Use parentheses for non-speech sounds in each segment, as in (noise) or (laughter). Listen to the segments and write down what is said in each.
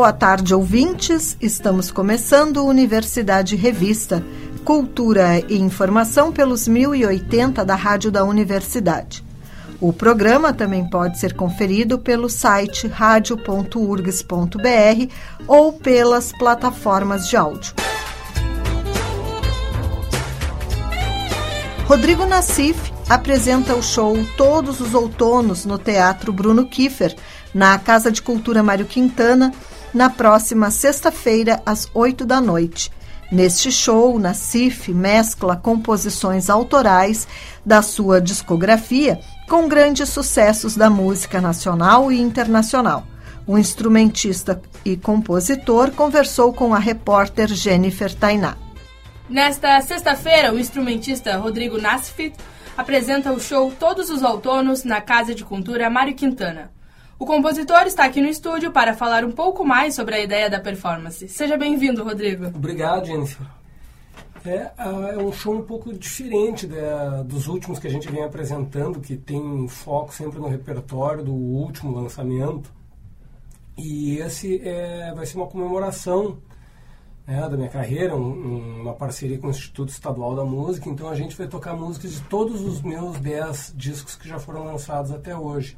Boa tarde, ouvintes. Estamos começando Universidade Revista Cultura e Informação pelos 1080 da Rádio da Universidade. O programa também pode ser conferido pelo site radio.urgs.br ou pelas plataformas de áudio. Rodrigo Nassif apresenta o show Todos os Outonos no Teatro Bruno Kiefer, na Casa de Cultura Mário Quintana, na próxima sexta-feira, às 8 da noite. Neste show, Nassif mescla composições autorais da sua discografia com grandes sucessos da música nacional e internacional. O instrumentista e compositor conversou com a repórter Jennifer Tainá. Nesta sexta-feira, o instrumentista Rodrigo Nassif apresenta o show Todos os Outonos na Casa de Cultura Mário Quintana. O compositor está aqui no estúdio para falar um pouco mais sobre a ideia da performance. Seja bem-vindo, Rodrigo. Obrigado, Jennifer. É, é, um show um pouco diferente da, dos últimos que a gente vem apresentando, que tem foco sempre no repertório do último lançamento. E esse é, vai ser uma comemoração né, da minha carreira, um, uma parceria com o Instituto Estadual da Música. Então a gente vai tocar músicas de todos os meus 10 discos que já foram lançados até hoje.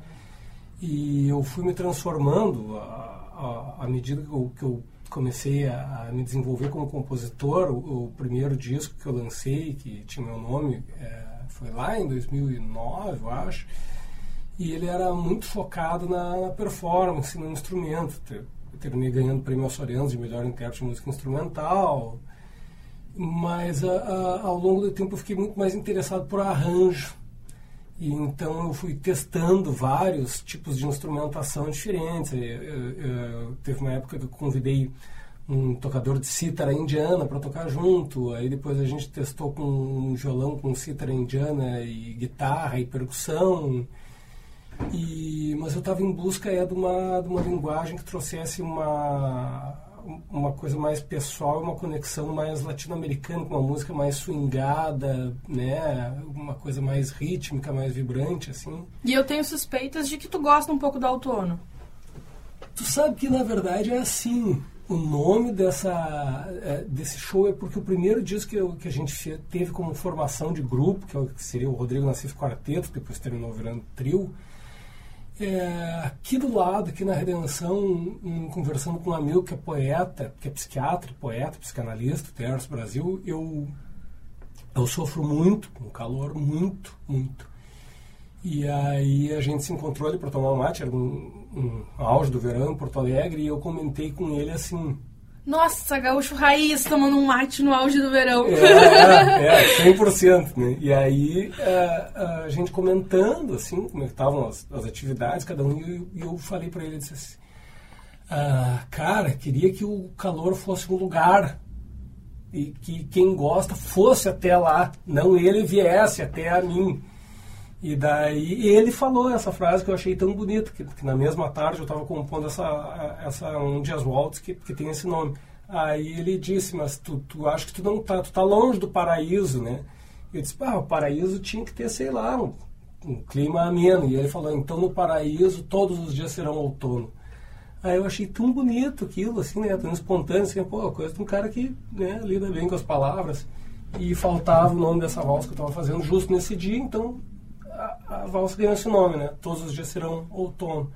E eu fui me transformando à medida que eu, que eu comecei a, a, me desenvolver como compositor. O, o, primeiro disco que eu lancei, que tinha meu nome, é, foi lá em 2009, eu acho. E ele era muito focado na, na performance, no instrumento. Eu terminei ganhando prêmio Açorianos de melhor intérprete de música instrumental. Mas a, a, ao longo do tempo eu fiquei muito mais interessado por arranjo e então eu fui testando vários tipos de instrumentação diferentes. Eu, eu, eu, teve uma época que eu convidei um tocador de cítara indiana para tocar junto. Aí depois a gente testou com um violão com cítara indiana e guitarra e percussão. E, mas eu estava em busca é, de, uma, de uma linguagem que trouxesse uma uma coisa mais pessoal, uma conexão mais latino-americana, com uma música mais swingada, né? Uma coisa mais rítmica, mais vibrante, assim. E eu tenho suspeitas de que tu gosta um pouco do outono. Tu sabe que, na verdade, é assim. O nome dessa, é, desse show é porque o primeiro disco que, eu, que a gente teve como formação de grupo, que, é seria o Rodrigo Nassif Quarteto, depois terminou virando trio, é, aqui do lado, aqui na Redenção, um, conversando com um amigo que é poeta, que é psiquiatra, poeta, psicanalista, Terço Brasil, eu, eu sofro muito, com calor, muito, muito. E aí a gente se encontrou ali para tomar um mate, era um, um auge do verão em Porto Alegre, e eu comentei com ele assim, nossa, gaúcho raiz tomando um mate no auge do verão. É, é 100%, né? E aí a, é, a gente comentando, assim, como é estavam as, as, atividades, cada um, e eu, eu falei para ele, disse assim, ah, cara, queria que o calor fosse um lugar e que quem gosta fosse até lá, não ele viesse até a mim. E daí ele falou essa frase que eu achei tão bonita, que, que na mesma tarde eu estava compondo essa, essa um Dias Waltz que, que tem esse nome. Aí ele disse, mas tu, tu acha que tu não tá, tu tá longe do paraíso, né? Eu disse, ah, o paraíso tinha que ter, sei lá, um, um clima ameno. E ele falou, então no paraíso todos os dias serão outono. Aí eu achei tão bonito aquilo, assim, né? Tão espontâneo, assim, pô, coisa de um cara que né, lida bem com as palavras. E faltava o nome dessa valsa que eu estava fazendo justo nesse dia, então a, valsa ganhou esse nome, né? Todos os dias serão outono.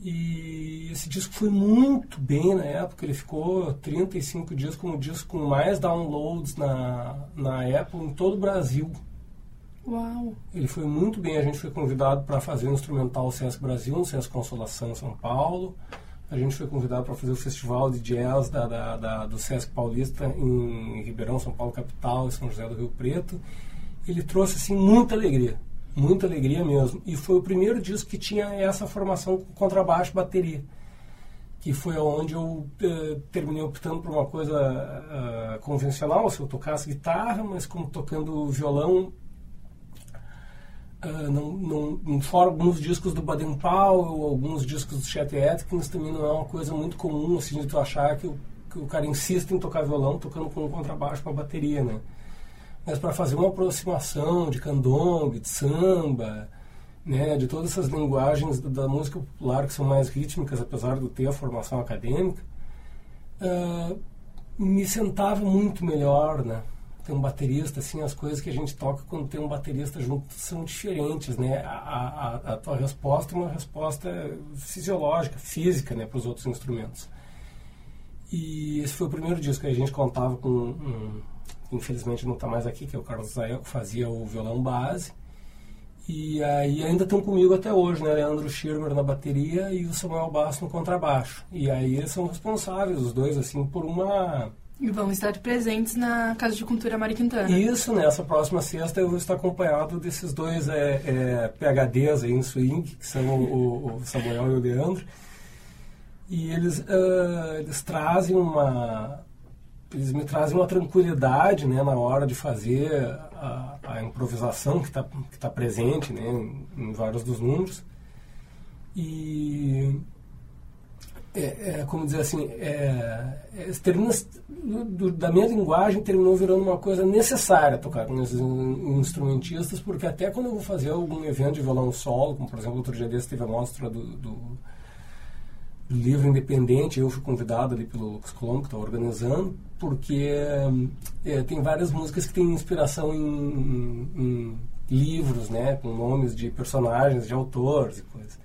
E esse disco foi muito bem na época, ele ficou 35 dias como o disco com mais downloads na, na Apple em todo o Brasil. Uau! Ele foi muito bem, a gente foi convidado para fazer o instrumental Sesc Brasil, no Sesc Consolação São Paulo. A gente foi convidado para fazer o festival de jazz da, da, da, do Sesc Paulista em Ribeirão, São Paulo, capital, e São José do Rio Preto. Ele trouxe assim muita alegria muita alegria mesmo. E foi o primeiro disco que tinha essa formação contrabaixo bateria. que foi onde eu uh, terminei optando por uma coisa uh, convencional, se eu tocasse guitarra, mas como tocando violão, uh, não, não, fora alguns discos do Baden Powell, alguns discos do Chet Atkins, também não é uma coisa muito comum, assim, de tu achar que o, que o cara insiste em tocar violão tocando com um contrabaixo, com a bateria, né? Mas para fazer uma aproximação de candombe, de samba, né, de todas essas linguagens da, música popular que são mais rítmicas, apesar de ter a formação acadêmica, uh, me sentava muito melhor, né? Ter um baterista, assim, as coisas que a gente toca quando tem um baterista junto são diferentes, né? A, a, a tua resposta é uma resposta fisiológica, física, né, para os outros instrumentos. E esse foi o primeiro disco que a gente contava com, um, infelizmente não está mais aqui, que é o Carlos Zael, que fazia o violão base e aí ainda estão comigo até hoje, né? Leandro Schirmer na bateria e o Samuel Basso no contrabaixo. E aí eles são responsáveis, os dois, assim, por uma... E vão estar presentes na Casa de Cultura Mari Quintana. Isso, nessa próxima sexta eu vou estar acompanhado desses dois é, é, PHDs aí em swing, que são o, o Samuel e o Leandro. E eles, uh, eles trazem uma, eles me trazem uma tranquilidade né, na hora de fazer a, a improvisação que está que tá presente né, em, vários dos números. E, é, é como dizer assim, é, é, termina, do, da minha linguagem terminou virando uma coisa necessária tocar com esses instrumentistas, porque até quando eu vou fazer algum evento de violão solo, como por exemplo outro dia desse teve a mostra do, do livro independente, eu fui convidado ali pelo Lucas Colombo, que está organizando, porque é, tem várias músicas que têm inspiração em, em, em, livros, né, com nomes de personagens, de autores e coisas.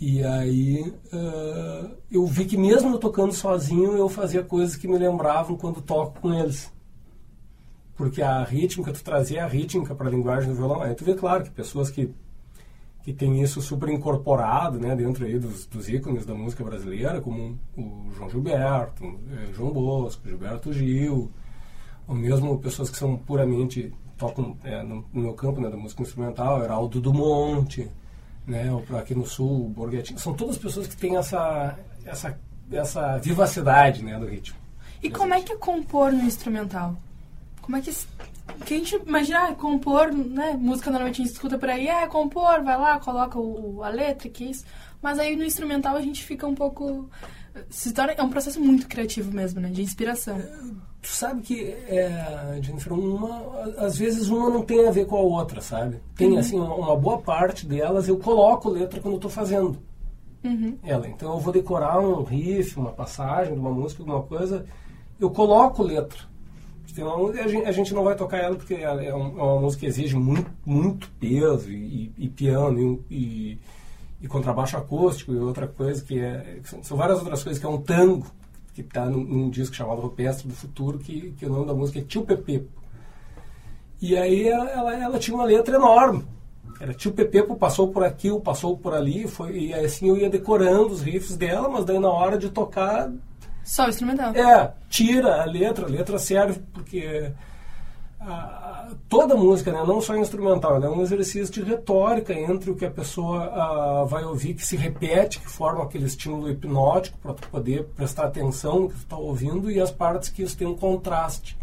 E aí uh, eu vi que mesmo tocando sozinho, eu fazia coisas que me lembravam quando toco com eles. Porque a rítmica, tu trazia a rítmica para a linguagem do violão. Aí tu vê, claro, que pessoas que que tem isso super incorporado né, dentro aí dos, dos ícones da música brasileira, como o João Gilberto, eh, João Bosco, Gilberto Gil, ou mesmo pessoas que são puramente, tocam é, no, no, meu campo né, da música instrumental, Heraldo do Monte, né, aqui no Sul, Borghetti, são todas pessoas que têm essa, essa, essa vivacidade né, do ritmo. E como é que é compor no instrumental? Como é que que a gente imagina, ah, compor, né? Música normalmente a gente escuta por aí, é compor, vai lá, coloca o, a letra, que isso. Mas aí no instrumental a gente fica um pouco. Se torna, é um processo muito criativo mesmo, né? De inspiração. É, tu sabe que, é, Jennifer, uma, às vezes uma não tem a ver com a outra, sabe? Tem, uhum. assim, uma, uma, boa parte delas eu coloco letra quando eu tô fazendo. Uhum. Ela. Então eu vou decorar um riff, uma passagem de uma música, alguma coisa, eu coloco letra. Tem uma música, a gente, não vai tocar ela porque é, uma, é uma música que exige muito, muito peso e, e, piano e, e, contrabaixo acústico e outra coisa que é. São várias outras coisas que é um tango que está num, num, disco chamado Rupestre do Futuro, que, que o nome da música é Tio Pepe. E aí ela, ela, ela, tinha uma letra enorme. Era Tio Pepe passou por aqui, passou por ali, foi, e assim eu ia decorando os riffs dela, mas daí na hora de tocar só o instrumental. É, tira a letra, a letra serve porque a, toda música, né, não só instrumental, é um exercício de retórica entre o que a pessoa a, vai ouvir, que se repete, que forma aquele estímulo hipnótico para poder prestar atenção no que tu está ouvindo, e as partes que isso tem um contraste.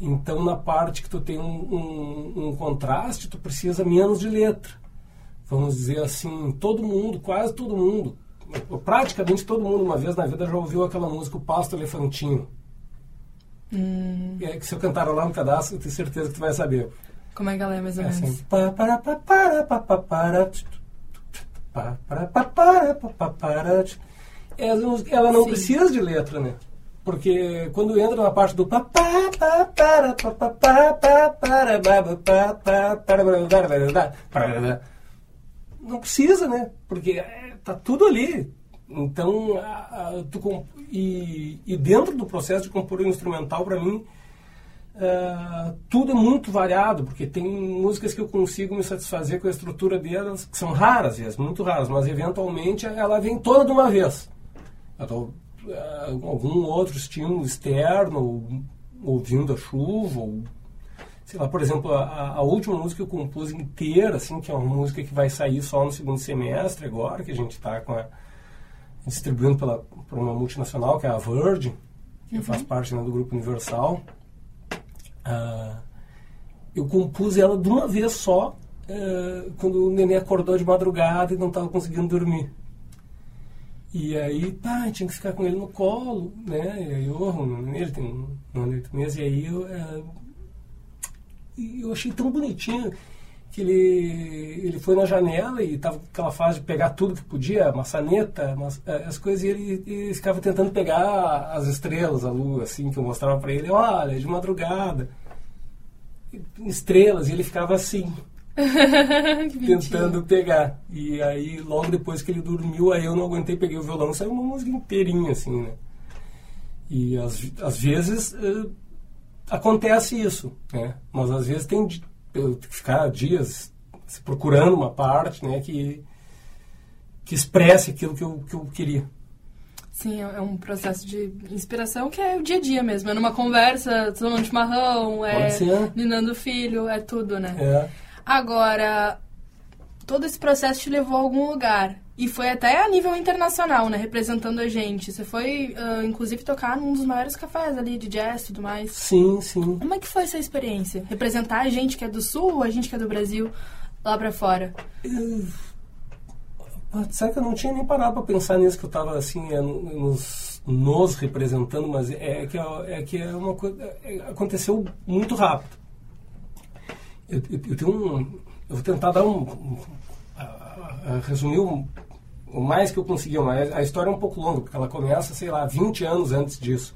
Então, na parte que tu tem um, um, um contraste, tu precisa menos de letra. Vamos dizer assim, todo mundo, quase todo mundo, praticamente todo mundo uma vez na vida já ouviu aquela música O Pasto Elefantinho. Hum. É, que se eu cantar lá um pedaço, eu tenho certeza que tu vai saber. Como é que ela é mais ou menos? É assim, ela não Sim. precisa de letra, né? Porque quando entra na parte do não precisa, né? Porque tá tudo ali. Então, a, a, tu, e, e, dentro do processo de compor um instrumental, para mim, uh, tudo é muito variado, porque tem músicas que eu consigo me satisfazer com a estrutura delas, que são raras, vezes, muito raras, mas eventualmente ela vem toda de uma vez. Tô, uh, algum outro estímulo externo, ouvindo a chuva, ou sei lá, por exemplo, a, a, última música que eu compus inteira, assim, que é uma música que vai sair só no segundo semestre agora, que a gente está com a, distribuindo pela, por uma multinacional, que é a Virgin, que uhum. faz parte né, do grupo Universal. Uh, eu compus ela de uma vez só, uh, quando o neném acordou de madrugada e não estava conseguindo dormir. E aí, pá, tinha que ficar com ele no colo, né? E aí eu, ele tem um ano e oito meses, e aí eu, uh, eu achei tão bonitinho que ele, ele foi na janela e estava aquela fase de pegar tudo que podia, maçaneta, eh, as coisas, e ele, ele, ficava tentando pegar as estrelas, a lua, assim, que eu mostrava para ele, olha, de madrugada, estrelas, e ele ficava assim, (laughs) tentando pegar. E aí, logo depois que ele dormiu, aí eu não aguentei, peguei o violão, saiu uma música inteirinha, assim, né? E às, às vezes uh, acontece isso, né? Mas às vezes tem eu ficar dias procurando uma parte né, que, que expresse aquilo que eu, que eu queria. Sim, é, é um processo de inspiração que é o dia a dia mesmo. É numa conversa, tomando chimarrão, é ninando filho, é tudo, né? É. Agora, todo esse processo te levou a algum lugar. E foi até a nível internacional, né? Representando a gente. Você foi, uh, inclusive, tocar num dos maiores cafés ali de jazz e tudo mais. Sim, sim. Como é que foi essa experiência? Representar a gente que é do Sul ou a gente que é do Brasil lá pra fora? Uh, sabe que eu não tinha nem parado pra pensar nisso, que eu tava, assim, é, nos, nos representando, mas é que é, é, que é uma coisa... É, aconteceu muito rápido. Eu, eu, eu, tenho um... Eu vou tentar dar um resumir o, o mais que eu consegui, mas a história é um pouco longa, porque ela começa, sei lá, 20 anos antes disso.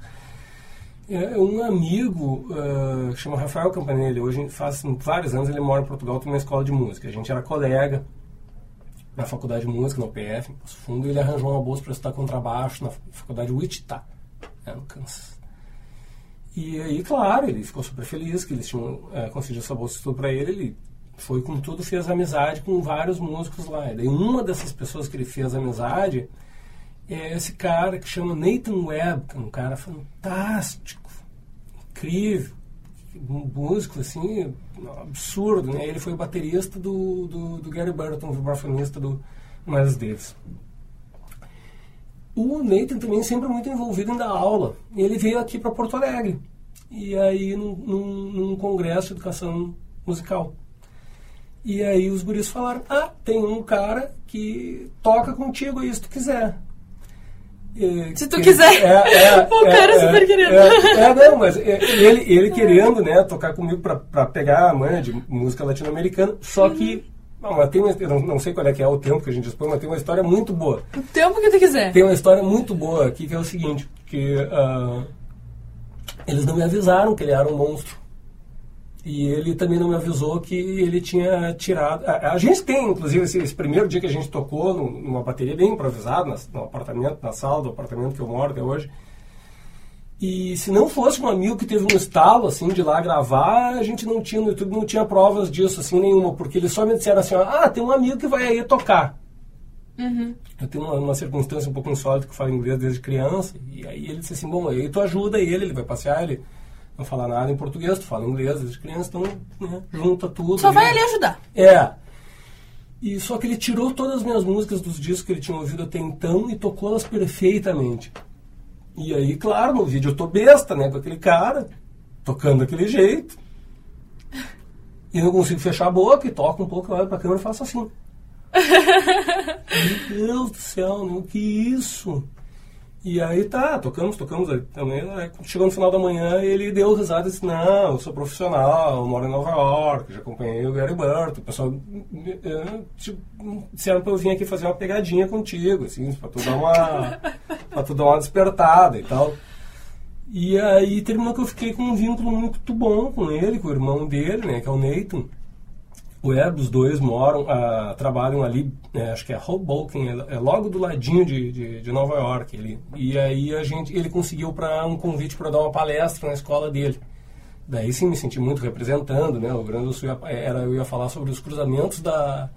É, um amigo, uh, chama Rafael Campanelli, hoje faz vários anos, ele mora em Portugal, tem uma escola de música. A gente era colega na faculdade de música, no PF, em Poço Fundo, ele arranjou uma bolsa para estudar contrabaixo na faculdade Wichita, né, no Kansas. E aí, claro, ele ficou super feliz que eles tinham é, conseguido essa bolsa de estudo para ele, ele foi com tudo, fez amizade com vários músicos lá. E uma dessas pessoas que ele fez amizade é esse cara que chama Nathan Webb, que é um cara fantástico, incrível, um músico assim, absurdo, né? Ele foi o baterista do, do, do Gary Burton, vibrafonista do Miles Davis. O Nathan também sempre muito envolvido em dar aula. Ele veio aqui para Porto Alegre. E aí, num, num, num congresso de educação musical. E aí os guris falaram, ah, tem um cara que toca contigo aí se tu quiser. E, se tu quiser. É, é, (laughs) o cara é, super querendo. É, é, não, mas ele, ele querendo, né, tocar comigo pra, pra pegar a manha de música latino-americana, só que não, tem uma, eu não, não, sei qual é que é o tempo que a gente expõe, mas tem uma história muito boa. O tempo que tu quiser. Tem uma história muito boa aqui que é o seguinte, que uh, eles não me avisaram que ele era um monstro. E ele também não me avisou que ele tinha tirado. A, a gente tem, inclusive, esse, esse, primeiro dia que a gente tocou numa bateria bem improvisada, no apartamento, na sala do apartamento que eu moro até hoje. E se não fosse um amigo que teve um estalo, assim, de lá gravar, a gente não tinha no YouTube, não tinha provas disso, assim, nenhuma, porque eles só me disseram assim, ah, tem um amigo que vai aí tocar. Uhum. Eu tenho uma, uma, circunstância um pouco insólita que eu falo inglês desde criança, e aí ele disse assim, bom, aí tu ajuda ele, ele vai passear, ele não fala nada em português, tu fala inglês, as crianças estão, né, junta tudo. Só vai ali ajudar. É. E só que ele tirou todas as minhas músicas dos discos que ele tinha ouvido até então e tocou elas perfeitamente. E aí, claro, no vídeo eu tô besta, né, com aquele cara, tocando daquele jeito. E não consigo fechar a boca e toco um pouco, olho pra câmera e faço assim. (laughs) Meu Deus do céu, o que isso? E aí tá, tocamos, tocamos. Também, chegou no final da manhã e ele deu risada e disse, não, eu sou profissional, eu moro em Nova York, já acompanhei o Gary Burton. O pessoal tipo, disseram pra eu vir aqui fazer uma pegadinha contigo, assim, pra tu dar uma, (laughs) pra tu dar uma despertada e tal. E aí terminou que eu fiquei com um vínculo muito bom com ele, com o irmão dele, né, que é o Nathan web, os dois moram, uh, trabalham ali, é, acho que é Hoboken, é, é logo do ladinho de, de, de, Nova York. Ele, e aí a gente, ele conseguiu para um convite para dar uma palestra na escola dele. Daí sim me senti muito representando, né? O Grande Sul ia, era, eu ia falar sobre os cruzamentos da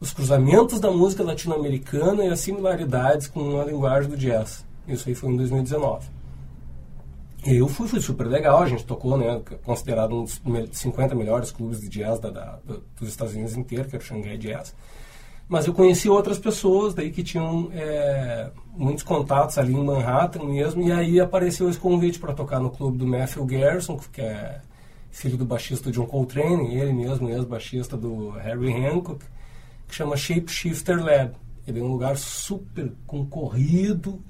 os cruzamentos da música latino-americana e as similaridades com a linguagem do jazz. Isso aí foi em 2019. Eu fui, super legal, a gente tocou, né, considerado um dos 50 melhores clubes de jazz da, da, dos Estados Unidos inteiro, que era o Shanghai Jazz. Mas eu conheci outras pessoas daí que tinham é, muitos contatos ali em Manhattan mesmo, e aí apareceu esse convite para tocar no clube do Matthew Garrison, que é filho do baixista John Coltrane, ele mesmo, ex-baixista do Harry Hancock, que chama Shapeshifter Lab. Ele é um lugar super concorrido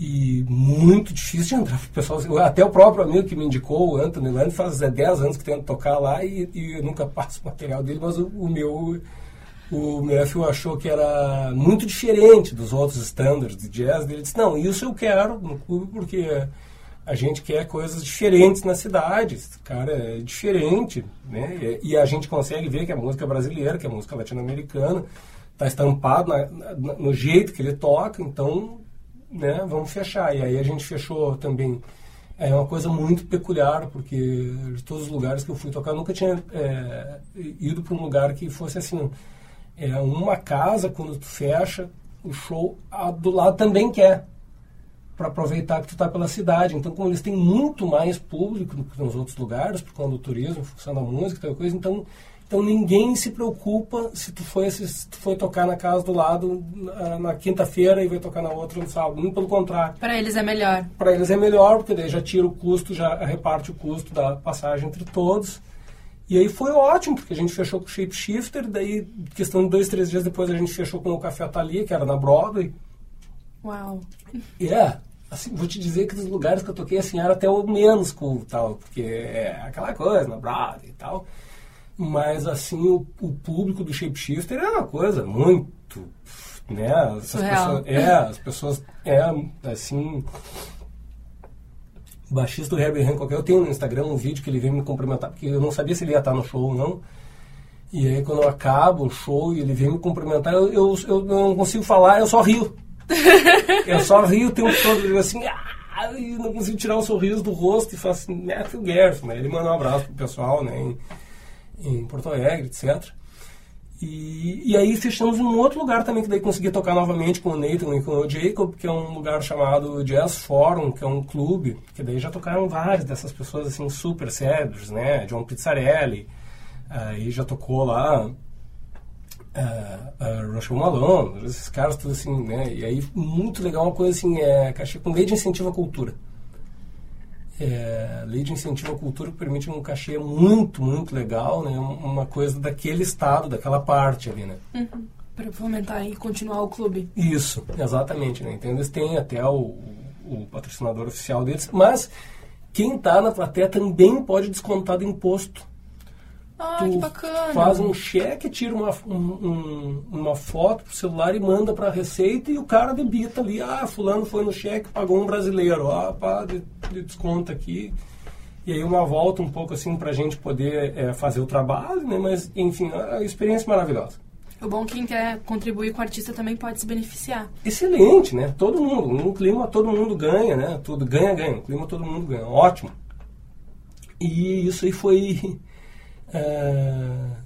e muito difícil de entrar pessoal. Até o próprio amigo que me indicou, o Anthony Land, faz 10 anos que tenta tocar lá e, e eu nunca passo o material dele, mas o, o meu o Matthew achou que era muito diferente dos outros standards de jazz. Ele disse, não, isso eu quero no clube porque a gente quer coisas diferentes na cidade. Cara é diferente, né? E a gente consegue ver que a música brasileira, que a música latino-americana, está estampado na, na, no jeito que ele toca, então, né, vamos fechar. E aí a gente fechou também. É uma coisa muito peculiar, porque de todos os lugares que eu fui tocar, eu nunca tinha é, ido para um lugar que fosse assim. É uma casa, quando tu fecha o show, a do lado também quer para aproveitar que tu está pela cidade. Então, como eles têm muito mais público do que nos outros lugares, por conta do turismo, função da música, tal coisa, então, então ninguém se preocupa se tu foi, se tu foi tocar na casa do lado na, na quinta-feira e vai tocar na outra no sábado. Muito pelo contrário. Para eles é melhor. Para eles é melhor, porque daí já tira o custo, já reparte o custo da passagem entre todos. E aí foi ótimo, porque a gente fechou com o Shapeshifter, daí, questão de dois, três dias depois, a gente fechou com o Café Thalia, que era na Broadway. Uau! É, yeah assim, vou te dizer que dos lugares que eu toquei, assim, era até o menos cool, tal, porque é aquela coisa, na Broadway e tal. Mas, assim, o, o público do Shapeshifter é uma coisa muito, né? As pessoas, é, as pessoas, é, assim... Baixista do Herbie Hancock, eu tenho no Instagram um vídeo que ele veio me cumprimentar, porque eu não sabia se ele ia estar no show ou não. E aí, quando eu acabo o show e ele vem me cumprimentar, eu, eu, eu não consigo falar, eu só rio (laughs) eu só rio o tempo todo, assim, ah, e não consigo tirar o um sorriso do rosto e faço assim, Matthew Gerson, né? Ele manda um abraço pro pessoal, né, em, em Porto Alegre, etc. E, e aí fechamos um outro lugar também, que daí consegui tocar novamente com o Nathan e com o Jacob, que é um lugar chamado Jazz Forum, que é um clube, que daí já tocaram várias dessas pessoas, assim, super sérios, né? John Pizzarelli, aí já tocou lá uh, uh, Rush Malone, esses caras tudo assim, né? E aí, muito legal, uma coisa assim, é cachê com lei de incentivo à cultura. É, lei de incentivo à cultura que permite um cachê muito, muito legal, né? Uma coisa daquele estado, daquela parte ali, né? Uhum. Para fomentar e continuar o clube. Isso, exatamente, né? Então eles têm até o, o patrocinador oficial deles, mas quem está na plateia também pode descontar do imposto ah, tu que bacana. faz um cheque, tira uma, um, uma foto pro celular e manda para a Receita e o cara debita ali, ah, fulano foi no cheque, pagou um brasileiro, ah, pá, de, de desconto aqui. E aí uma volta um pouco assim para a gente poder é, fazer o trabalho, né? Mas, enfim, a experiência maravilhosa. O bom quem quer contribuir com o artista também pode se beneficiar. Excelente, né? Todo mundo. No clima todo mundo ganha, né? Tudo ganha, ganha. No clima todo mundo ganha. Ótimo. E isso aí foi uh,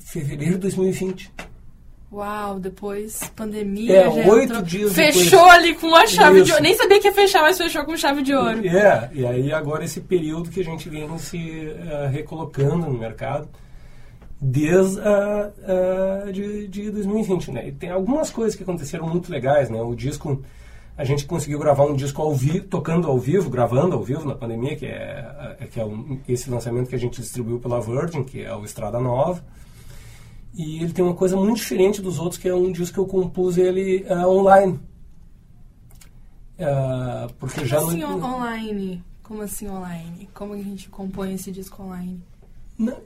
fevereiro de 2020. Uau, depois pandemia. É, oito dias Fechou depois. ali com a chave Isso. de ouro. Nem sabia que ia fechar, mas fechou com chave de ouro. É, e aí agora esse período que a gente vem se uh, recolocando no mercado desde uh, uh, de, de 2020, né? E tem algumas coisas que aconteceram muito legais, né? O disco a gente conseguiu gravar um disco ao vivo, tocando ao vivo, gravando ao vivo na pandemia, que é, é que é um, esse lançamento que a gente distribuiu pela Virgin, que é o Estrada Nova. E ele tem uma coisa muito diferente dos outros, que é um disco que eu compus ele uh, online. Uh, porque já assim no... online? Como assim online? Como a gente compõe esse disco online?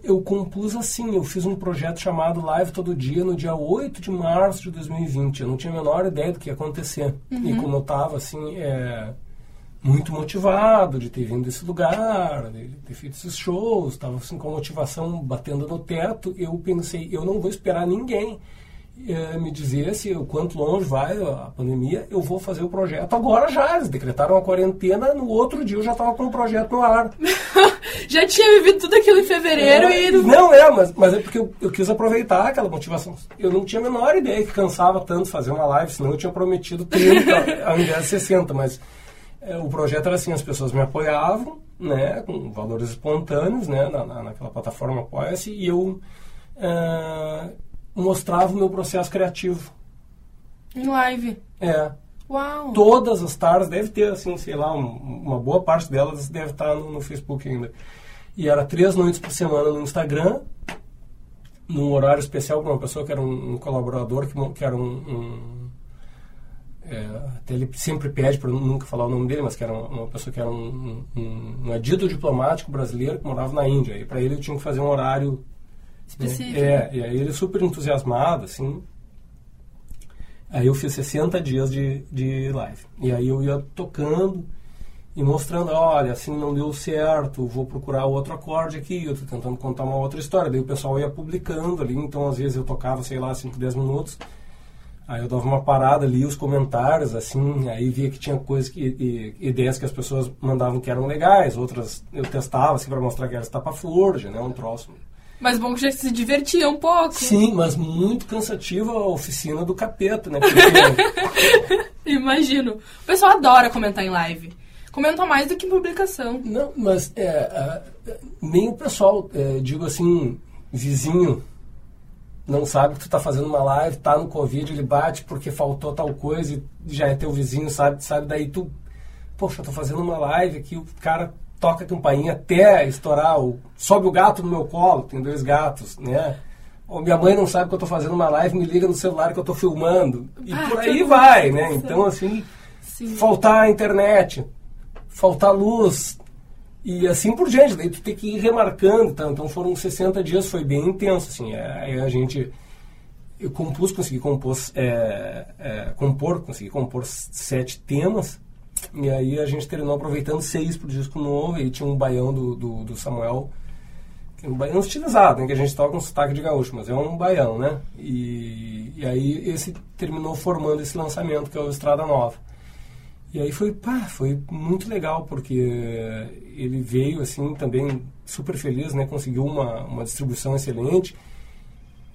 Eu compus assim, eu fiz um projeto chamado Live Todo Dia no dia 8 de março de 2020. Eu não tinha a menor ideia do que ia acontecer. Uhum. E como eu estava assim, é, muito motivado de ter vindo desse lugar, de ter feito esses shows, estava assim, com a motivação batendo no teto, eu pensei, eu não vou esperar ninguém me dizesse o quanto longe vai a pandemia, eu vou fazer o projeto agora já. Eles decretaram a quarentena, no outro dia eu já estava com o projeto no ar. (laughs) já tinha vivido tudo aquilo em fevereiro é, e... Não, é, mas, mas é porque eu, eu, quis aproveitar aquela motivação. Eu não tinha a menor ideia que cansava tanto fazer uma live, senão eu tinha prometido 30 (laughs) ao invés de 60, mas é, o projeto era assim, as pessoas me apoiavam, né, com valores espontâneos, né, na, na naquela plataforma Apoia-se, e eu... Uh, mostrava o meu processo criativo. Em live. É. Uau! Todas as tardes, deve ter, assim, sei lá, um, uma boa parte delas deve estar no, no, Facebook ainda. E era três noites por semana no Instagram, num horário especial para uma pessoa que era um, um colaborador, que, que era um. um é, até ele sempre pede para nunca falar o nome dele, mas que era uma, uma pessoa que era um, um, um adito diplomático brasileiro que morava na Índia. E para ele eu tinha que fazer um horário específico. É, e aí ele super entusiasmado, assim. Aí eu fiz 60 dias de, de live. E aí eu ia tocando e mostrando, olha, assim não deu certo, vou procurar outro acorde aqui, eu tô tentando contar uma outra história. Daí o pessoal ia publicando ali, então às vezes eu tocava, sei lá, 5, 10 minutos. Aí eu dava uma parada ali, os comentários, assim, aí via que tinha coisas, que, e, ideias que as pessoas mandavam que eram legais, outras eu testava, assim, para mostrar que era estapafúrdia, né, um troço mas bom que já se divertia um pouco. Sim, mas muito cansativa a oficina do capeta, né? Porque... (laughs) Imagino. O pessoal adora comentar em live. Comentam mais do que em publicação. Não, mas é, nem o pessoal, é, digo assim, vizinho, não sabe que tu tá fazendo uma live, tá no Covid, ele bate porque faltou tal coisa e já é teu vizinho, sabe? sabe daí tu, poxa, eu tô fazendo uma live aqui, o cara toca a campainha até estourar o. Sobe o gato no meu colo, tem dois gatos, né? Ou minha mãe não sabe que eu estou fazendo uma live, me liga no celular que eu estou filmando. E ah, por aí vai, né? Então, assim, Sim. faltar a internet, faltar luz, e assim por diante. Daí tu tem que ir remarcando. Tá? Então foram 60 dias, foi bem intenso, assim. É, aí a gente... Eu compus, consegui compor, é, é, compor, consegui compor sete temas. E aí a gente terminou aproveitando seis pro disco novo, e tinha um baião do, do, do Samuel, é um baião estilizado, né, que a gente toca um sotaque de gaúcho, mas é um baião, né? E, e aí esse terminou formando esse lançamento, que é o Estrada Nova. E aí foi, pá, foi muito legal, porque ele veio, assim, também super feliz, né? Conseguiu uma, uma distribuição excelente.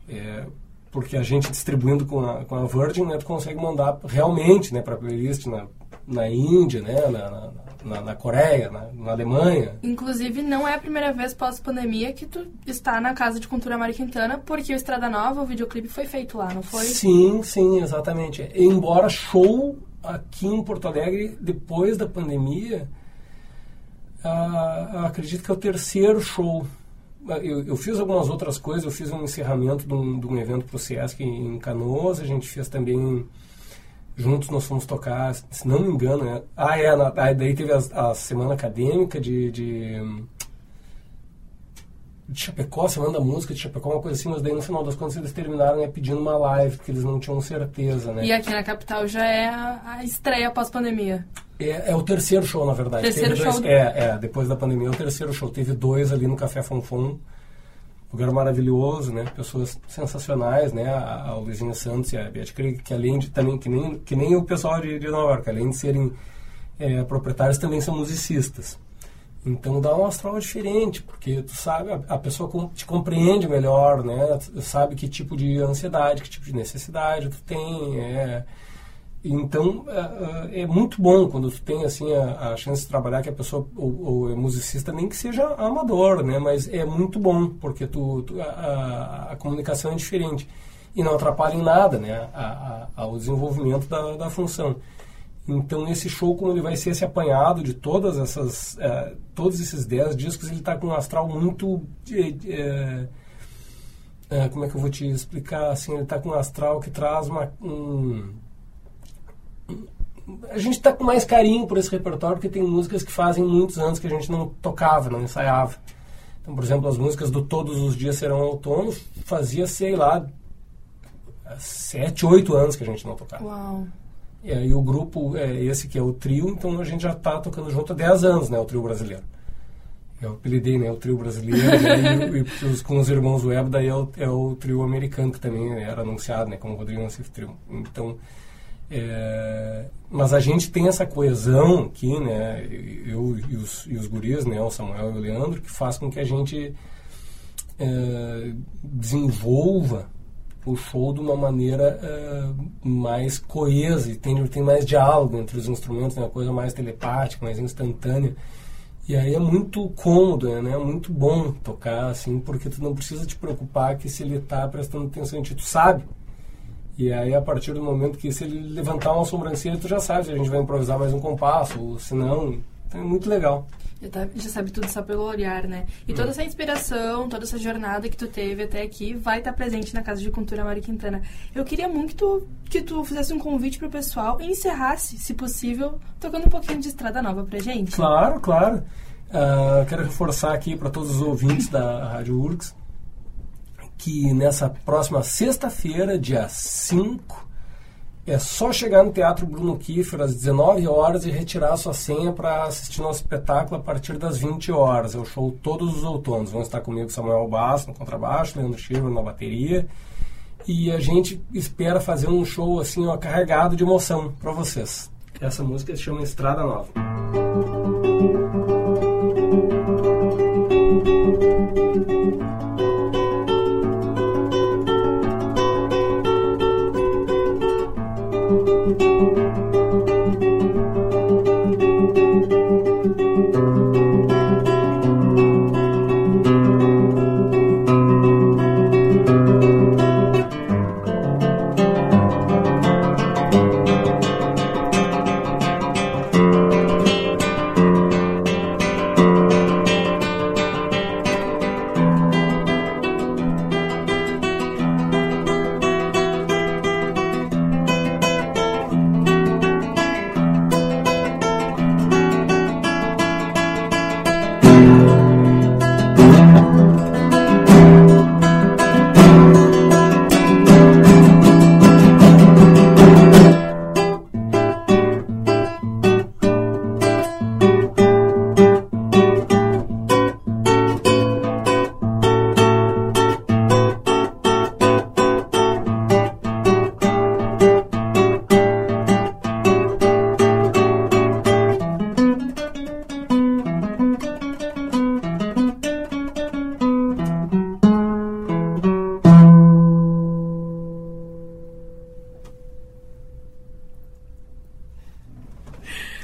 É, porque a gente distribuindo com a, com a Virgin, né, tu consegue mandar realmente, né, para playlist na, na Índia, né, na, na, na Coreia, na, na, Alemanha. Inclusive, não é a primeira vez pós-pandemia que tu está na Casa de Cultura Mário Quintana, porque o Estrada Nova, o videoclipe foi feito lá, não foi? Sim, sim, exatamente. Embora show aqui em Porto Alegre, depois da pandemia, ah, acredito que é o terceiro show. Eu, eu, fiz algumas outras coisas, eu fiz um encerramento de um, de um evento para o Sesc em Canoas, a gente fez também juntos nós fomos tocar, se não me engano, né? Ah, é, na, daí teve a, a semana acadêmica de, de, de Chapecó, Semana da Música de Chapecó, uma coisa assim, mas daí no final das contas eles terminaram né, pedindo uma live, porque eles não tinham certeza, né? E aqui na capital já é a, a estreia pós-pandemia. É, é, o terceiro show, na verdade. Terceiro Teve show? Dois, é, é, depois da pandemia é o terceiro show. Teve dois ali no Café Fonfon lugar maravilhoso, né? Pessoas sensacionais, né? A, a Luizinha Santos e a Beth Krieg, que além de também que nem que nem o pessoal de, de Nova York, além de serem é, proprietários, também são musicistas. Então dá um astral diferente, porque tu sabe, a, a pessoa te compreende melhor, né? Sabe que tipo de ansiedade, que tipo de necessidade tu tem, é, então é, é, muito bom quando tu tem assim a, a, chance de trabalhar que a pessoa ou, ou, é musicista nem que seja amador, né? Mas é muito bom porque tu, tu a, a, comunicação é diferente e não atrapalha em nada, né? ao desenvolvimento da, da função. Então esse show como ele vai ser esse apanhado de todas essas é, todos esses dez discos ele está com um astral muito é, é, como é que eu vou te explicar assim ele está com um astral que traz uma um, a gente está com mais carinho por esse repertório porque tem músicas que fazem muitos anos que a gente não tocava, não ensaiava. Então, por exemplo, as músicas do Todos os Dias Serão Outono fazia, sei lá, sete, oito anos que a gente não tocava. Uau. E aí o grupo é esse que é o trio, então a gente já está tocando junto há dez anos, né, o trio brasileiro. Eu apelidei, né, o trio brasileiro e, e, os, com os irmãos Web, daí é o, é o, trio americano, que também era anunciado, né, como Rodrigo Nassif Trio. Então, é, mas a gente tem essa coesão aqui, né? Eu e os, e os guris, né? O Samuel e o Leandro, que faz com que a gente é, desenvolva o show de uma maneira é, mais coesa e tem, tem mais diálogo entre os instrumentos, né? uma coisa mais telepática, mais instantânea. E aí é muito cômodo, né? É muito bom tocar, assim, porque tu não precisa te preocupar que se ele está prestando atenção em ti, tu sabe. E aí, a partir do momento que se ele levantar uma sobrancelha, tu já sabe se a gente vai improvisar mais um compasso, ou se não. Então é muito legal. Já, tá, já sabe tudo só pelo olhar, né? E hum. toda essa inspiração, toda essa jornada que tu teve até aqui vai estar tá presente na Casa de Cultura Mário Quintana. Eu queria muito que tu, que tu fizesse um convite pro pessoal e encerrasse, se possível, tocando um pouquinho de Estrada Nova pra gente. Claro, claro. Uh, quero reforçar aqui para todos os ouvintes da Rádio URGS que nessa próxima sexta-feira, dia 5, é só chegar no Teatro Bruno Kiefer às 19 horas e retirar sua senha para assistir nosso espetáculo a partir das 20 horas. É o show Todos os Outonos. Vão estar comigo Samuel Basso no contrabaixo, Leandro Schirmer na bateria. E a gente espera fazer um show assim, ó, carregado de emoção para vocês. Essa música se chama Estrada Nova.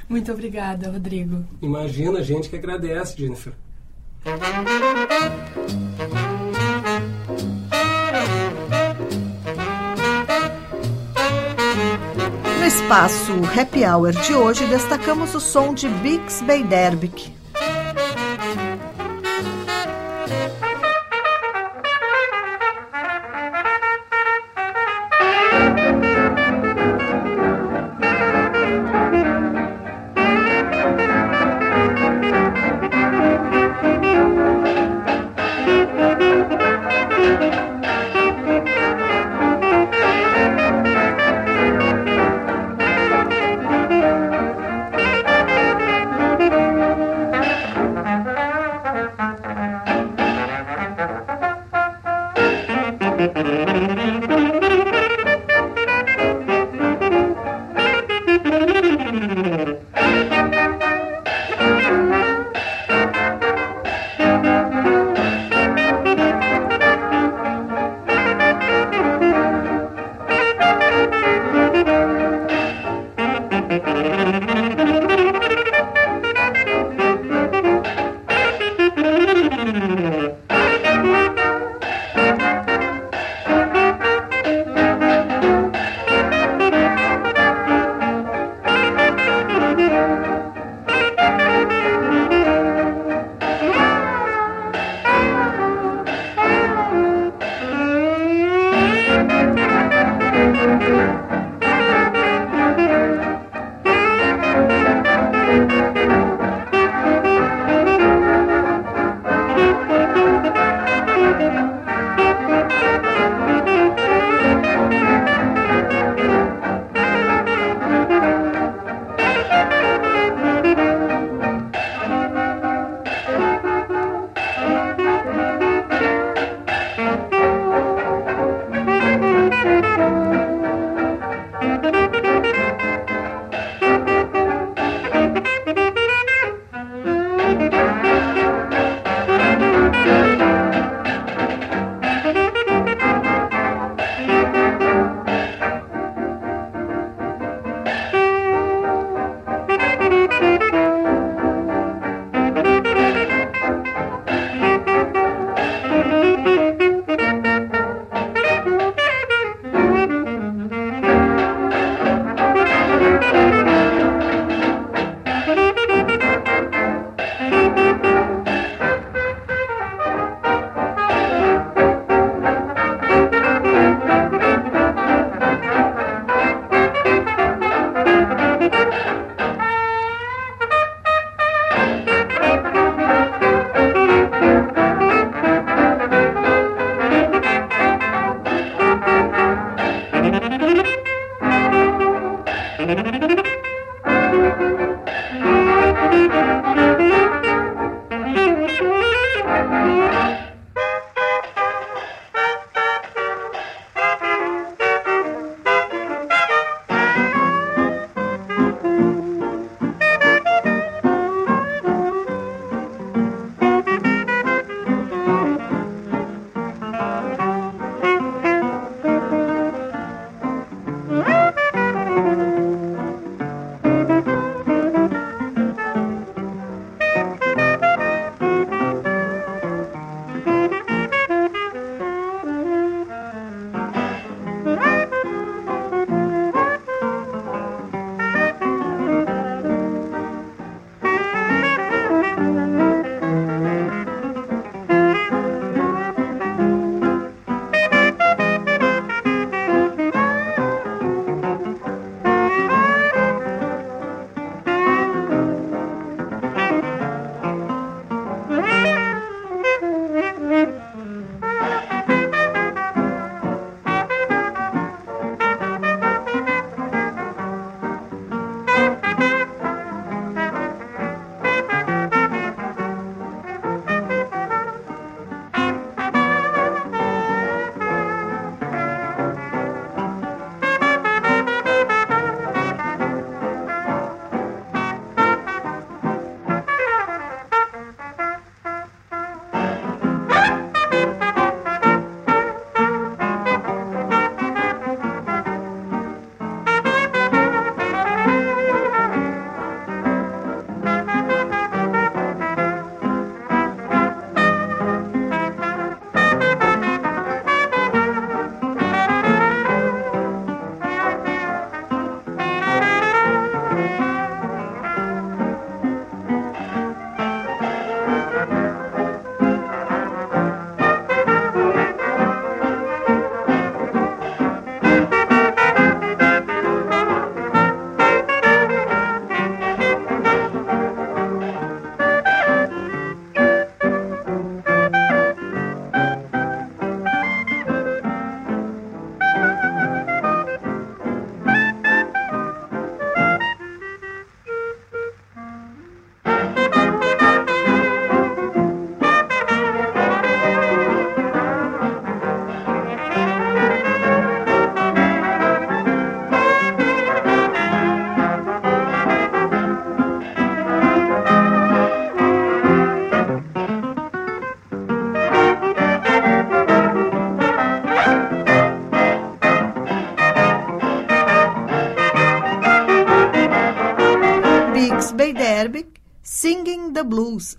Muito obrigada, Rodrigo. Imagina, a gente que agradece, Jennifer. No espaço Happy Hour de hoje, destacamos o som de Bix Beiderbik,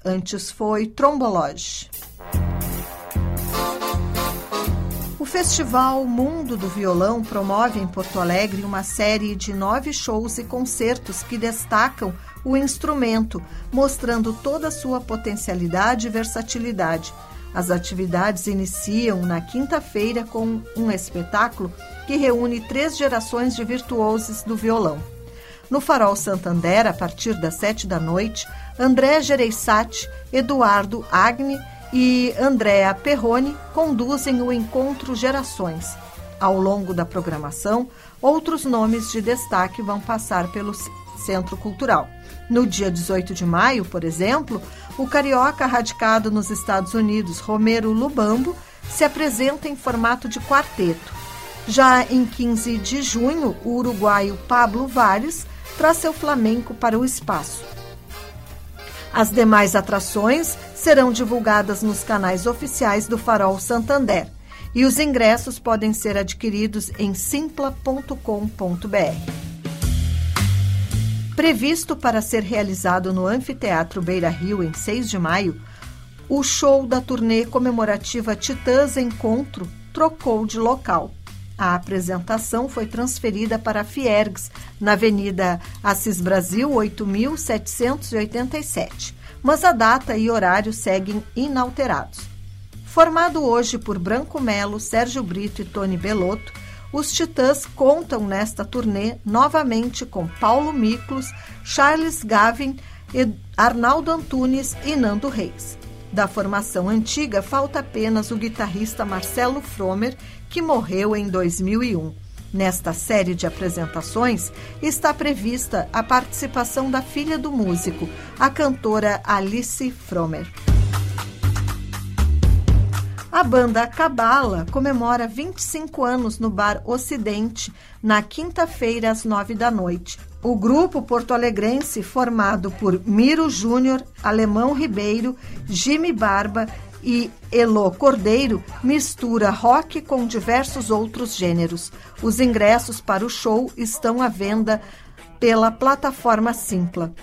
antes foi Trombology. O Festival Mundo do Violão promove em Porto Alegre uma série de nove shows e concertos que destacam o instrumento, mostrando toda a sua potencialidade e versatilidade. As atividades iniciam na quinta-feira com um espetáculo que reúne três gerações de virtuosos do violão. No Farol Santander, a partir das sete da noite, André Gereissati, Eduardo Agni e Andréa Perrone conduzem o encontro Gerações. Ao longo da programação, outros nomes de destaque vão passar pelo Centro Cultural. No dia 18 de maio, por exemplo, o carioca radicado nos Estados Unidos, Romero Lubambo, se apresenta em formato de quarteto. Já em 15 de junho, o uruguaio Pablo Vares traz seu flamenco para o espaço. As demais atrações serão divulgadas nos canais oficiais do Farol Santander e os ingressos podem ser adquiridos em simpla.com.br. Previsto para ser realizado no Anfiteatro Beira Rio em 6 de maio, o show da turnê comemorativa Titãs Encontro trocou de local. A apresentação foi transferida para a Fiergs, na Avenida Assis Brasil 8787, mas a data e horário seguem inalterados. Formado hoje por Branco Melo, Sérgio Brito e Tony Belotto, os Titãs contam nesta turnê novamente com Paulo Miklos, Charles Gavin, Arnaldo Antunes e Nando Reis. Da formação antiga, falta apenas o guitarrista Marcelo Fromer, que morreu em 2001. Nesta série de apresentações está prevista a participação da filha do músico, a cantora Alice Fromer. A banda Cabala comemora 25 anos no Bar Ocidente, na quinta-feira, às nove da noite. O grupo porto-alegrense, formado por Miro Júnior, Alemão Ribeiro, Jimmy Barba e Elo Cordeiro, mistura rock com diversos outros gêneros. Os ingressos para o show estão à venda pela plataforma Simpla.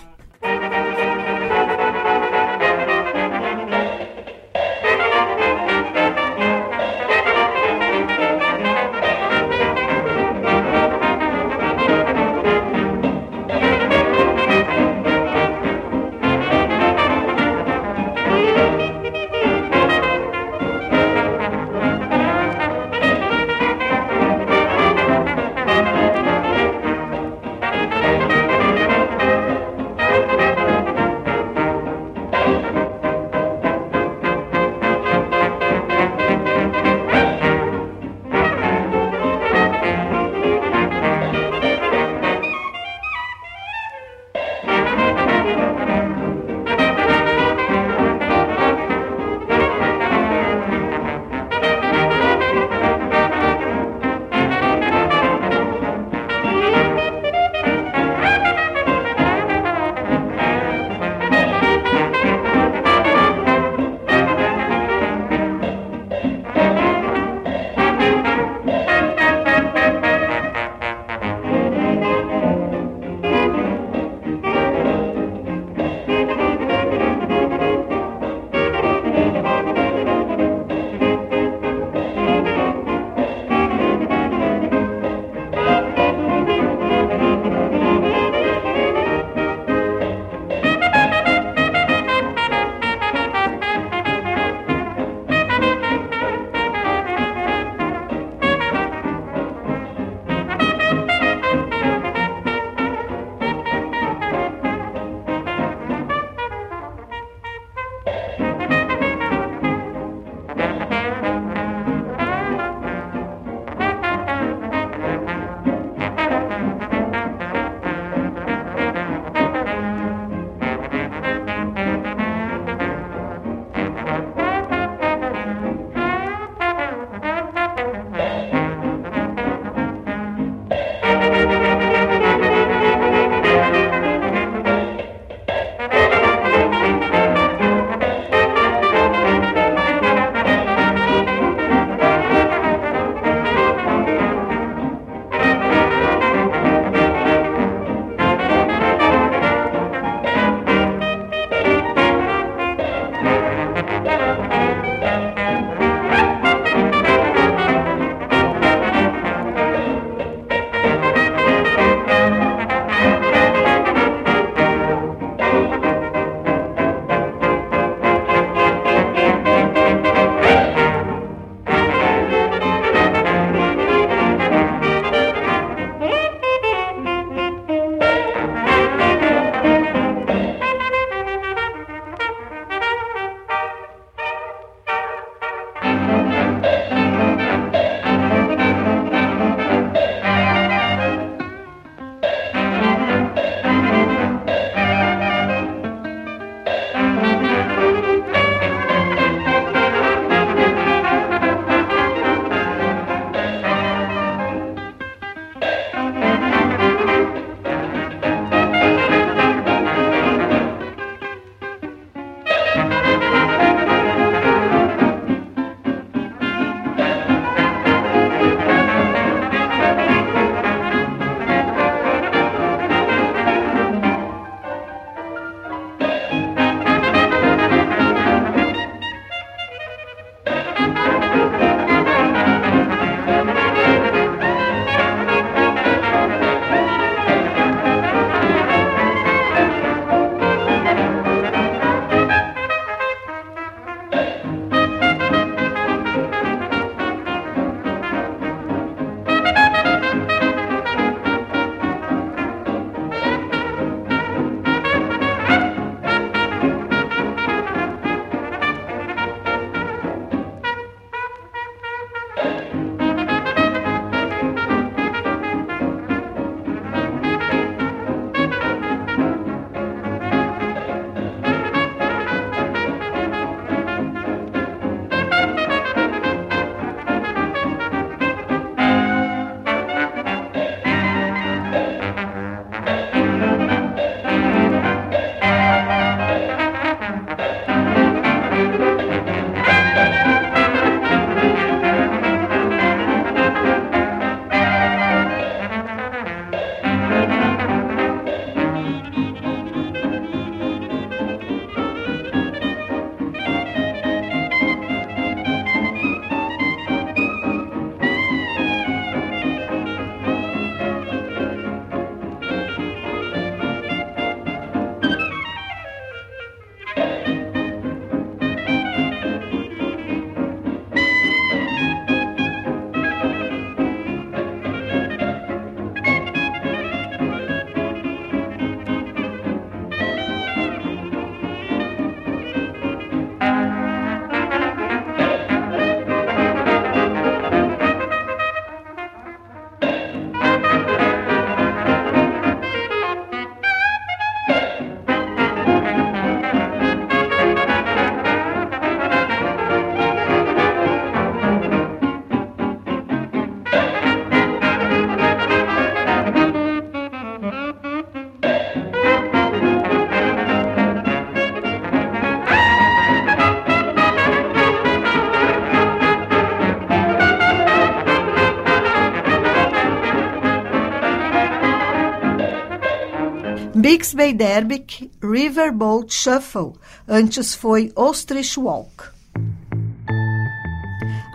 Bixby Derbick Riverboat Shuffle, antes foi Ostrich Walk.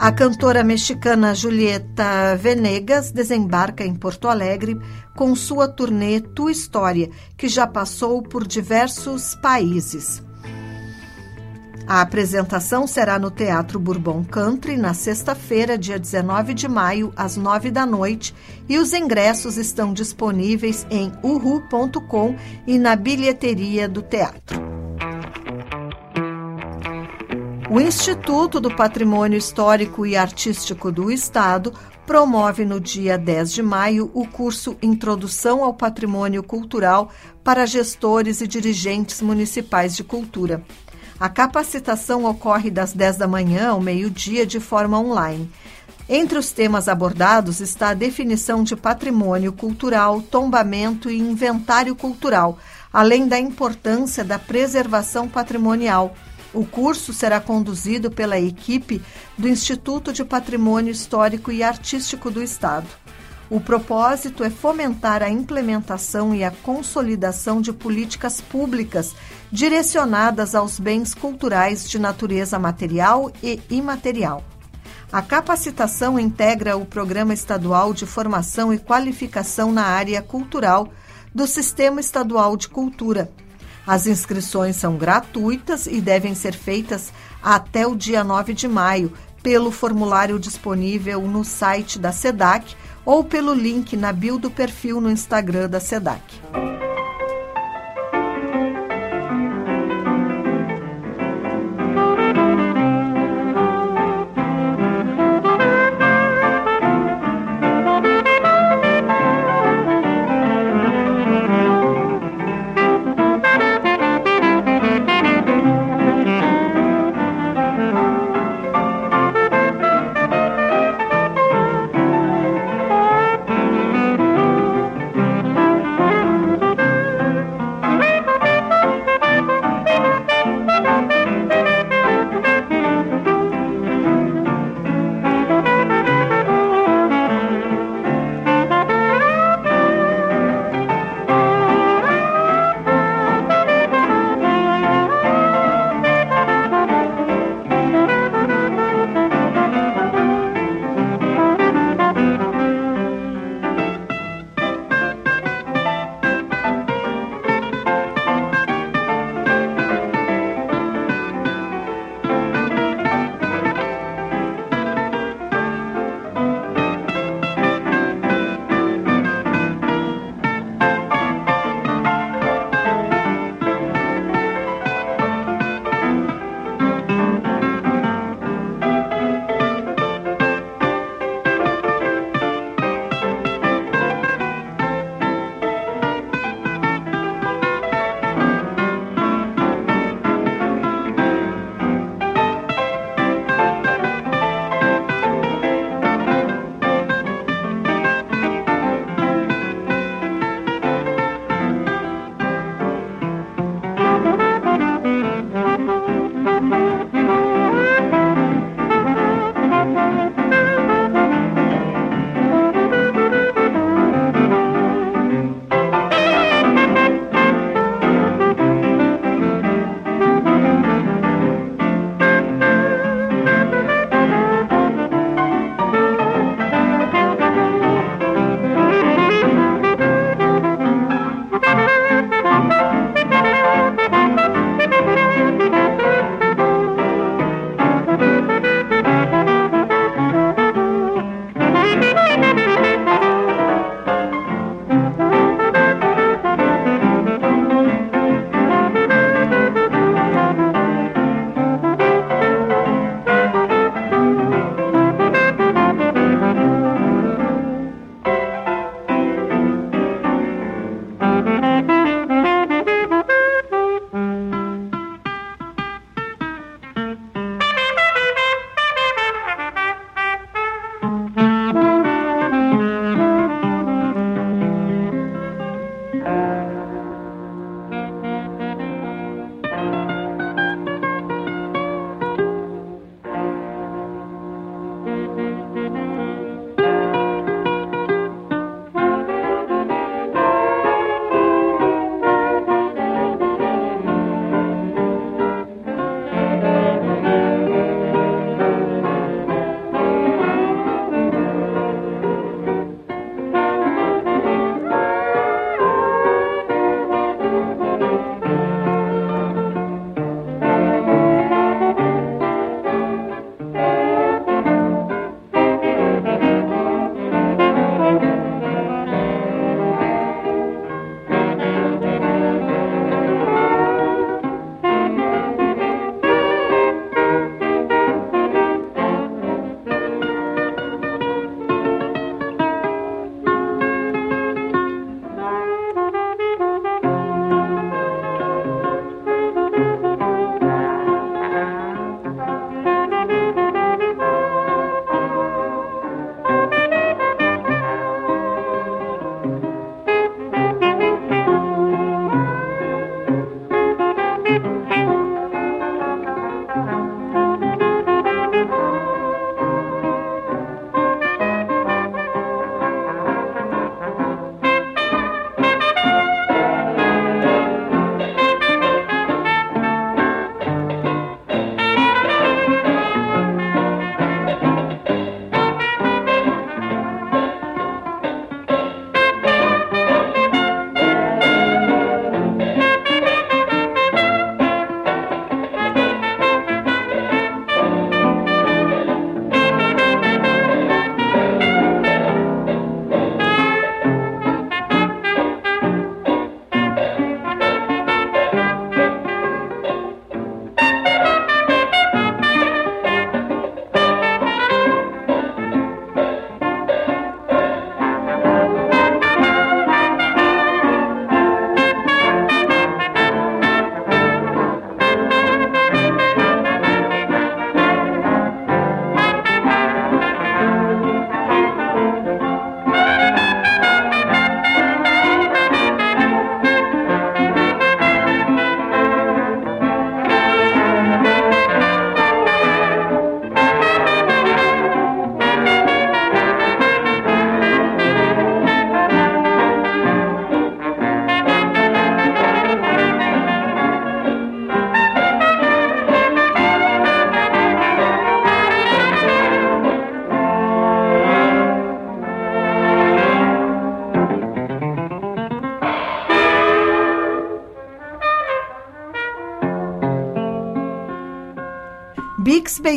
A cantora mexicana Julieta Venegas desembarca em Porto Alegre com sua turnê Tua História, que já passou por diversos países. A apresentação será no Teatro Bourbon Country na sexta-feira, dia 19 de maio, às 9 da noite, e os ingressos estão disponíveis em uhu.com e na bilheteria do teatro. O Instituto do Patrimônio Histórico e Artístico do Estado promove no dia 10 de maio o curso Introdução ao Patrimônio Cultural para gestores e dirigentes municipais de cultura. A capacitação ocorre das 10 da manhã ao meio-dia de forma online. Entre os temas abordados está a definição de patrimônio cultural, tombamento e inventário cultural, além da importância da preservação patrimonial o curso será conduzido pela equipe do Instituto de Patrimônio Histórico e Artístico do Estado. O propósito é fomentar a implementação e a consolidação de políticas públicas direcionadas aos bens culturais de natureza material e imaterial. A capacitação integra o Programa Estadual de Formação e Qualificação na Área Cultural do Sistema Estadual de Cultura as inscrições são gratuitas e devem ser feitas até o dia 9 de maio pelo formulário disponível no site da SEDAC ou pelo link na bio do perfil no Instagram da SEDAC.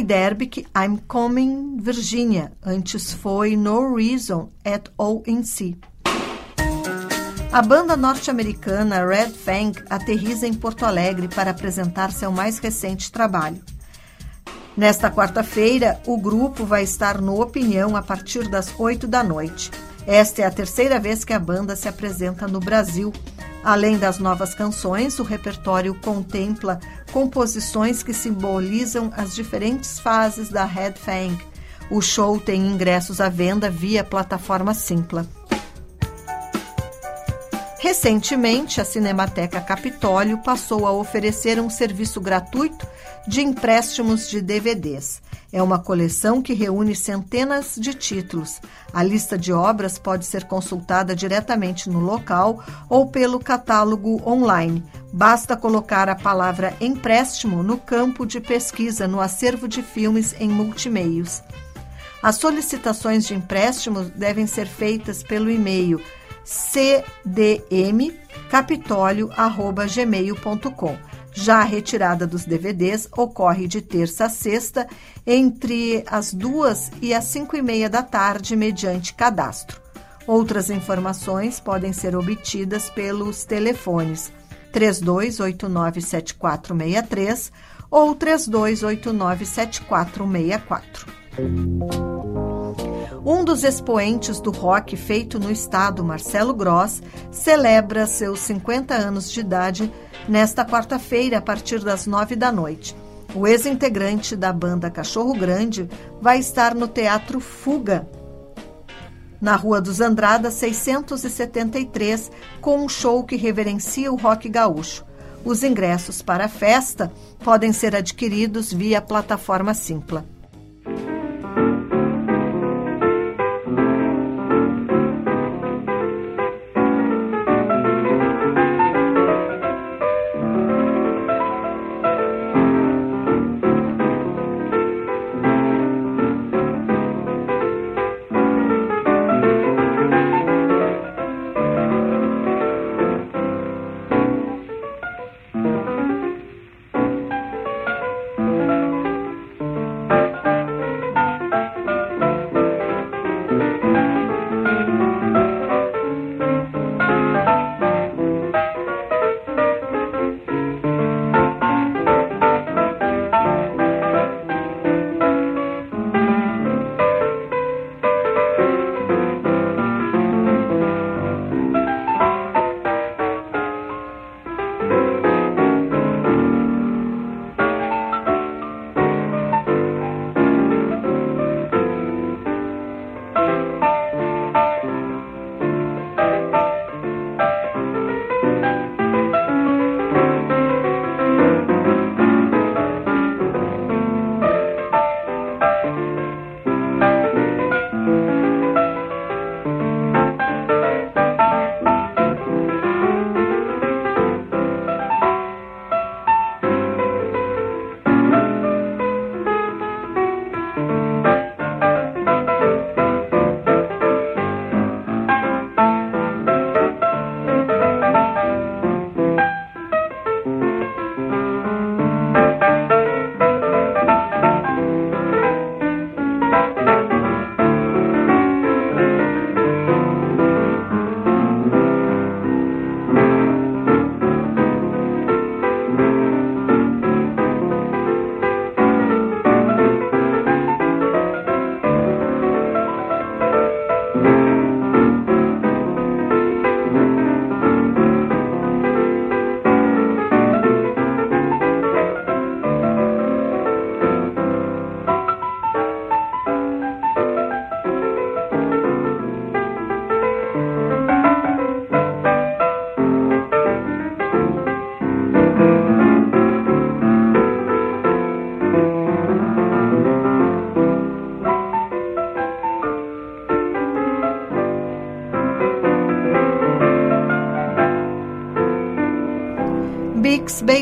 Derbick, I'm Coming, Virginia. Antes foi No Reason at All in C. A banda norte-americana Red Fang aterriza em Porto Alegre para apresentar seu mais recente trabalho. Nesta quarta-feira, o grupo vai estar no Opinião a partir das 8 da noite. Esta é a terceira vez que a banda se apresenta no Brasil. Além das novas canções, o repertório contempla composições que simbolizam as diferentes fases da Red Fang. O show tem ingressos à venda via plataforma Simpla. Recentemente, a Cinemateca Capitólio passou a oferecer um serviço gratuito de empréstimos de DVDs. É uma coleção que reúne centenas de títulos. A lista de obras pode ser consultada diretamente no local ou pelo catálogo online. Basta colocar a palavra empréstimo no campo de pesquisa no acervo de filmes em multimeios. As solicitações de empréstimo devem ser feitas pelo e-mail cdmcapitólio.gmail.com. Já a retirada dos DVDs ocorre de terça a sexta, entre as duas e as cinco e meia da tarde, mediante cadastro. Outras informações podem ser obtidas pelos telefones 32897463 ou 32897464. Um dos expoentes do rock feito no estado, Marcelo Gross, celebra seus 50 anos de idade nesta quarta-feira, a partir das nove da noite. O ex-integrante da banda Cachorro Grande vai estar no Teatro Fuga, na Rua dos Andradas 673, com um show que reverencia o rock gaúcho. Os ingressos para a festa podem ser adquiridos via plataforma Simpla.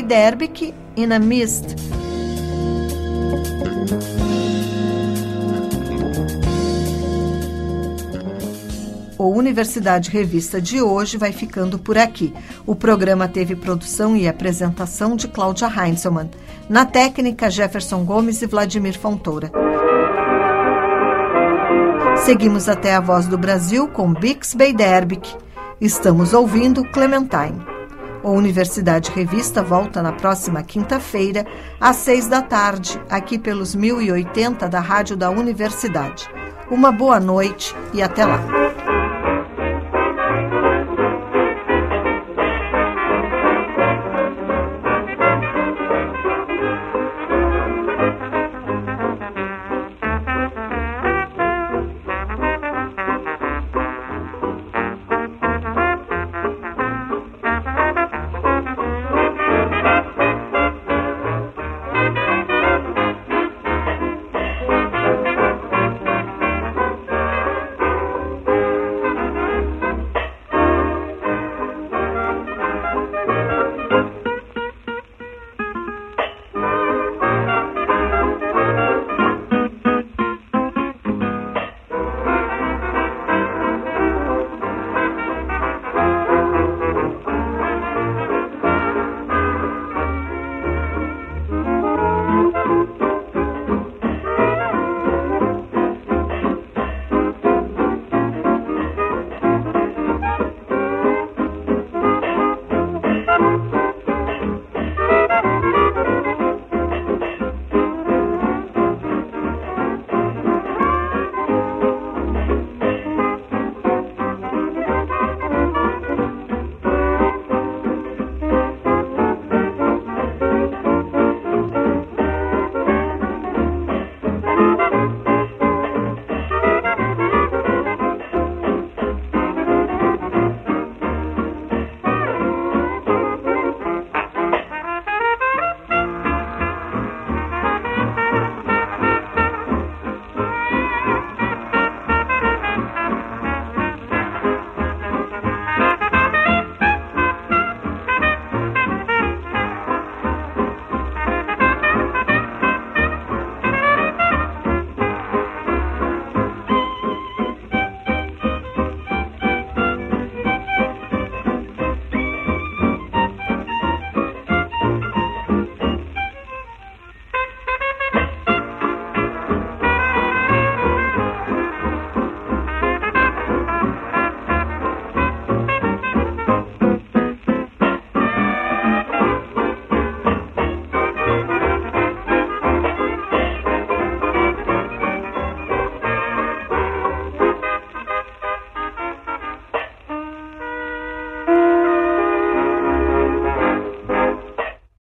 Bay Derbick in a Mist. O Universidade Revista de hoje vai ficando por aqui. O programa teve produção e apresentação de Cláudia Heinzelmann. Na técnica, Jefferson Gomes e Vladimir Fontoura. Seguimos até a Voz do Brasil com Bix Beiderbig. Estamos ouvindo Clementine. O Universidade Revista volta na próxima quinta-feira, às seis da tarde, aqui pelos 1080 da Rádio da Universidade. Uma boa noite e até lá.